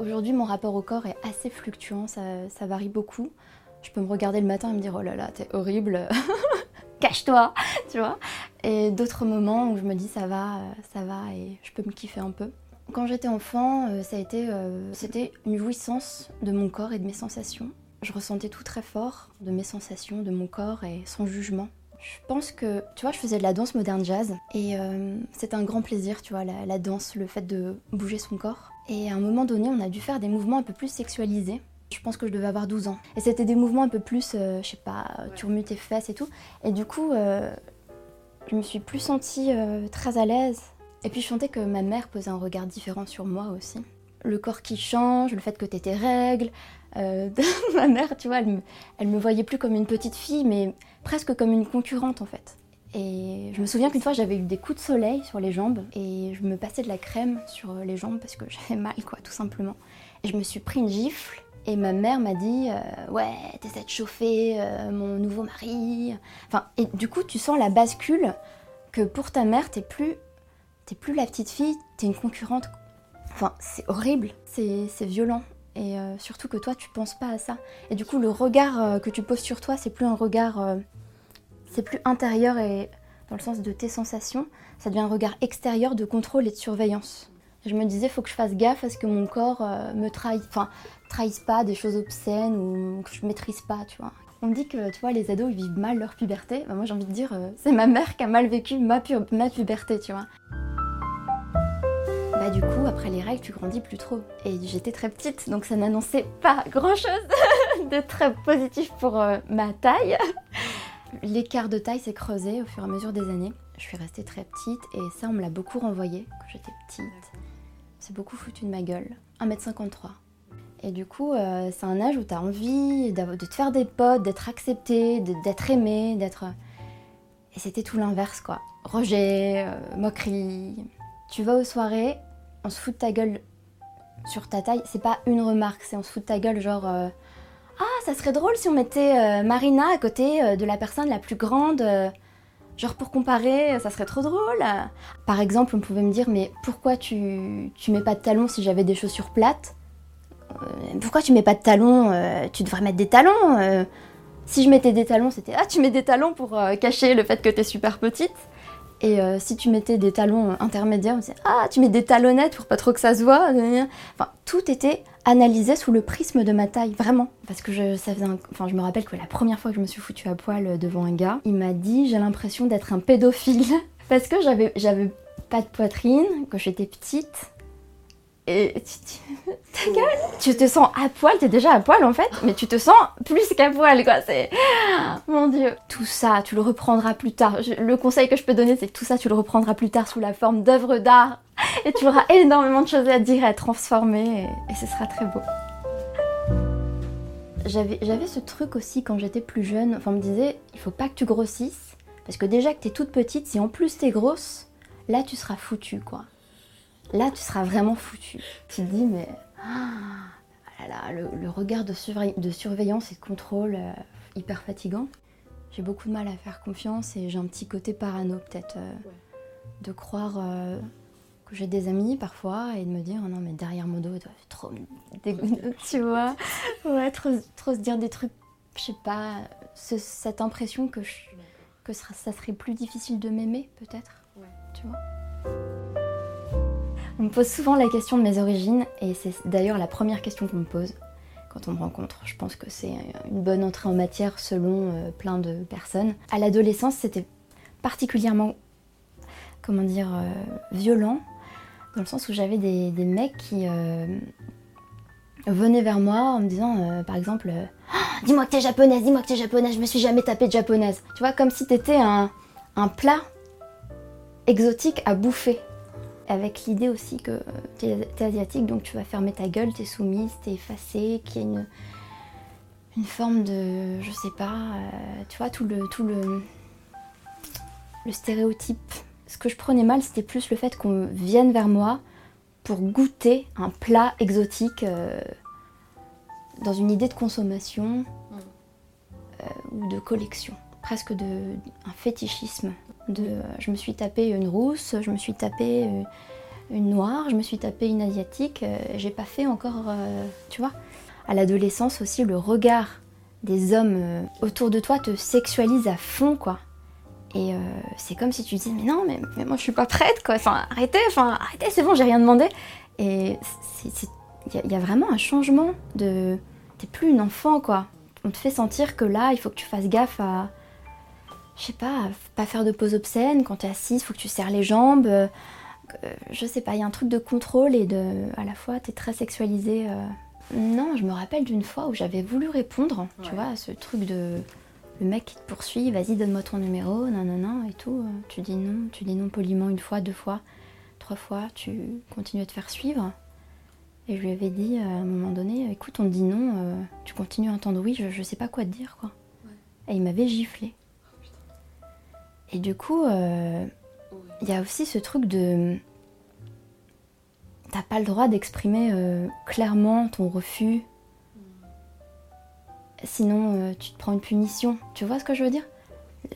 Aujourd'hui, mon rapport au corps est assez fluctuant, ça, varie beaucoup. Je peux me regarder le matin et me dire oh là là, t'es horrible, cache-toi, tu vois. Et d'autres moments où je me dis ça va, euh, ça va et je peux me kiffer un peu. Quand j'étais enfant, euh, ça a été, euh, c'était une jouissance de mon corps et de mes sensations. Je ressentais tout très fort de mes sensations, de mon corps et sans jugement. Je pense que, tu vois, je faisais de la danse moderne jazz et euh, c'était un grand plaisir, tu vois, la, la danse, le fait de bouger son corps. Et à un moment donné, on a dû faire des mouvements un peu plus sexualisés. Je pense que je devais avoir 12 ans. Et c'était des mouvements un peu plus, euh, je sais pas, tu remues tes fesses et tout. Et du coup, euh, je me suis plus sentie euh, très à l'aise. Et puis je sentais que ma mère posait un regard différent sur moi aussi. Le corps qui change, le fait que t'aies tes règles. Euh, ma mère, tu vois, elle me, voyait plus comme une petite fille, mais presque comme une concurrente en fait. Et je me souviens qu'une fois j'avais eu des coups de soleil sur les jambes et je me passais de la crème sur les jambes parce que j'avais mal quoi tout simplement. Et je me suis pris une gifle et ma mère m'a dit euh, ouais t'essaies de chauffer euh, mon nouveau mari. Enfin et du coup tu sens la bascule que pour ta mère t'es plus t'es plus la petite fille t'es une concurrente. Enfin c'est horrible c'est violent. Et euh, surtout que toi, tu penses pas à ça. Et du coup, le regard euh, que tu poses sur toi, c'est plus un regard. euh, c'est plus intérieur et dans le sens de tes sensations. Ça devient un regard extérieur de contrôle et de surveillance. Je me disais, faut que je fasse gaffe à ce que mon corps me trahisse. Enfin, trahisse pas des choses obscènes ou que je maîtrise pas, tu vois. On me dit que, tu vois, les ados, ils vivent mal leur puberté. Bah, moi, j'ai envie de dire, c'est ma mère qui a mal vécu ma, pu- ma puberté, tu vois. Bah du coup, après les règles, tu grandis plus trop. Et j'étais très petite, donc ça n'annonçait pas grand-chose de très positif pour euh, ma taille. L'écart de taille s'est creusé au fur et à mesure des années. Je suis restée très petite et ça, on me l'a beaucoup renvoyé quand j'étais petite. C'est beaucoup foutu de ma gueule. 1m53. Et du coup, euh, c'est un âge où tu as envie de te faire des potes, d'être accepté, d'être aimé, d'être... Et c'était tout l'inverse, quoi. Rejet, euh, moquerie. Tu vas aux soirées, on se fout de ta gueule sur ta taille. C'est pas une remarque, c'est on se fout de ta gueule, genre... euh, ah, ça serait drôle si on mettait euh, Marina à côté euh, de la personne la plus grande. genre pour comparer, ça serait trop drôle. Par exemple, on pouvait me dire, mais pourquoi tu, tu mets pas de talons si j'avais des chaussures plates? Pourquoi tu mets pas de talons Tu devrais mettre des talons. Si je mettais des talons, c'était ah, tu mets des talons pour cacher le fait que t'es super petite. Et euh, si tu mettais des talons euh, intermédiaires, on disait ah, tu mets des talonnettes pour pas trop que ça se voit. Enfin, tout était analysé sous le prisme de ma taille, vraiment. Parce que je, ça faisait un- enfin, je me rappelle que la première fois que je me suis foutue à poil euh, devant un gars, il m'a dit j'ai l'impression d'être un pédophile. Parce que j'avais pas de poitrine, quand j'étais petite. Et tu, te sens à poil, t'es déjà à poil en fait, mais tu te sens plus qu'à poil quoi, c'est... Mon dieu Tout ça, tu le reprendras plus tard. Le conseil que je peux donner, c'est que tout ça, tu le reprendras plus tard sous la forme d'œuvres d'art. Et tu auras énormément de choses à dire, à transformer, et, ce sera très beau. J'avais, j'avais ce truc aussi quand j'étais plus jeune, enfin on me disait, il faut pas que tu grossisses, parce que déjà que t'es toute petite, si en plus t'es grosse, là tu seras foutue quoi. Là tu seras vraiment foutue. Tu te dis, mais... Ah là là, le, le regard de, surveillance et de contrôle, euh, hyper fatigant. J'ai beaucoup de mal à faire confiance et j'ai un petit côté parano peut-être euh, de croire euh, que j'ai des amis parfois et de me dire oh non mais derrière mon dos doivent trop dégoûteux, tu vois ouais trop, trop se dire des trucs je sais pas ce- cette impression que je- ça serait plus difficile de m'aimer peut-être tu vois on me pose souvent la question de mes origines et c'est d'ailleurs la première question qu'on me pose quand on me rencontre. Je pense que c'est une bonne entrée en matière selon euh, plein de personnes. À l'adolescence, c'était particulièrement, comment dire, euh, violent, dans le sens où j'avais des, mecs qui euh, venaient vers moi en me disant, par exemple, Ah, dis-moi que t'es japonaise, dis-moi que t'es japonaise, je me suis jamais tapée de japonaise. Tu vois, comme si t'étais un plat exotique à bouffer. Avec l'idée aussi que tu es, asiatique, donc tu vas fermer ta gueule, tu es soumise, tu es effacée, qu'il y a une, une forme de, je sais pas, euh, tu vois, tout le, tout le, le stéréotype. Ce que je prenais mal, c'était plus le fait qu'on vienne vers moi pour goûter un plat exotique euh, dans une idée de consommation euh, ou de collection, presque de un fétichisme. Euh, je me suis tapé une rousse, je me suis tapé une noire, je me suis tapé une asiatique. J'ai pas fait encore, tu vois. À l'adolescence aussi, le regard des hommes autour de toi te sexualise à fond, quoi. Et c'est comme si tu disais mais non mais, moi je suis pas prête quoi. Enfin arrêtez, enfin arrêtez, c'est bon, j'ai rien demandé. Et il y, a vraiment un changement de. T'es plus une enfant, quoi. On te fait sentir que là, il faut que tu fasses gaffe à. Je sais pas, pas faire de pose obscène. Quand t'es assise, il faut que tu serres les jambes. Euh, je sais pas, il y a un truc de contrôle et de. À la fois, t'es très sexualisée. Euh. Non, je me rappelle d'une fois où j'avais voulu répondre, tu vois, à ce truc de. Le mec qui te poursuit, vas-y, donne-moi ton numéro, non, non, non, et tout. Tu dis non, tu dis non poliment une fois, deux fois fois, tu continues à te faire suivre. Et je lui avais dit à un moment donné, écoute, on te dit non, euh, tu continues à entendre oui, je, sais pas quoi te dire, quoi. Et il m'avait giflé. Et du coup, euh, il y a aussi ce truc de... T'as pas le droit d'exprimer euh, clairement ton refus. Sinon, tu te prends une punition. Tu vois ce que je veux dire?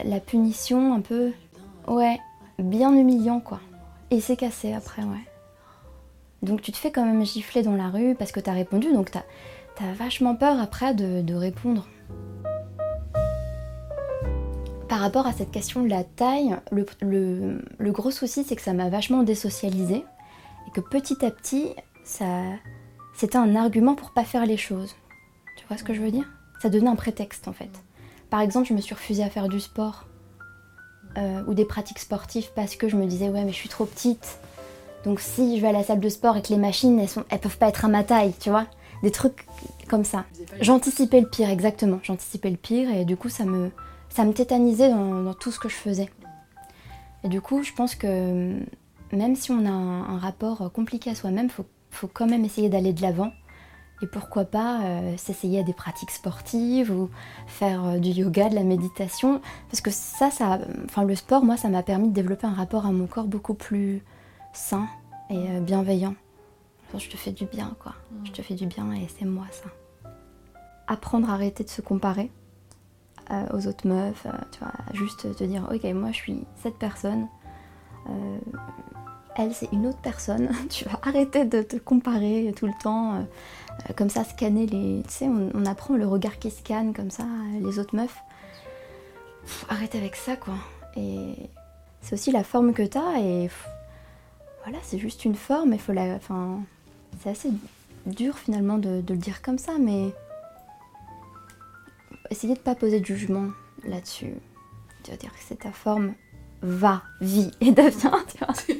La punition un peu... Ouais, bien humiliant, quoi. Et c'est cassé après, ouais. Donc tu te fais quand même gifler dans la rue parce que t'as répondu, donc t'as as vachement peur après de, répondre. Par rapport à cette question de la taille, le, gros souci c'est que ça m'a vachement désocialisé et que petit à petit, ça, c'était un argument pour pas faire les choses. Tu vois ce que je veux dire? Ça devenait un prétexte en fait. Par exemple, je me suis refusée à faire du sport euh, ou des pratiques sportives parce que je me disais ouais mais je suis trop petite. Donc si je vais à la salle de sport et que les machines elles, sont, elles peuvent pas être à ma taille, tu vois? Des trucs comme ça. J'anticipais le pire, exactement. J'anticipais le pire et du coup ça me, ça me tétanisait dans, tout ce que je faisais. Et du coup je pense que même si on a un, rapport compliqué à soi-même, faut, faut quand même essayer d'aller de l'avant et pourquoi pas euh, s'essayer à des pratiques sportives ou faire euh, du yoga, de la méditation. Parce que ça, ça, enfin le sport, moi, ça m'a permis de développer un rapport à mon corps beaucoup plus sain et euh, bienveillant. je te fais du bien, quoi. Je te fais du bien et c'est moi ça. Apprendre à arrêter de se comparer aux autres meufs, tu vois, juste te dire, ok, moi je suis cette personne elle c'est une autre personne. tu vas arrêter de te comparer tout le temps, euh, euh, comme ça, scanner les. Tu sais, on, apprend le regard qui scanne comme ça, les autres meufs. arrête avec ça quoi. Et c'est aussi la forme que t'as et voilà, c'est juste une forme. Il faut la. Enfin, c'est assez dur finalement de, le dire comme ça, mais essayez de pas poser de jugement là-dessus. Tu vas dire que c'est ta forme va, vis et deviens, tu vois. C'est.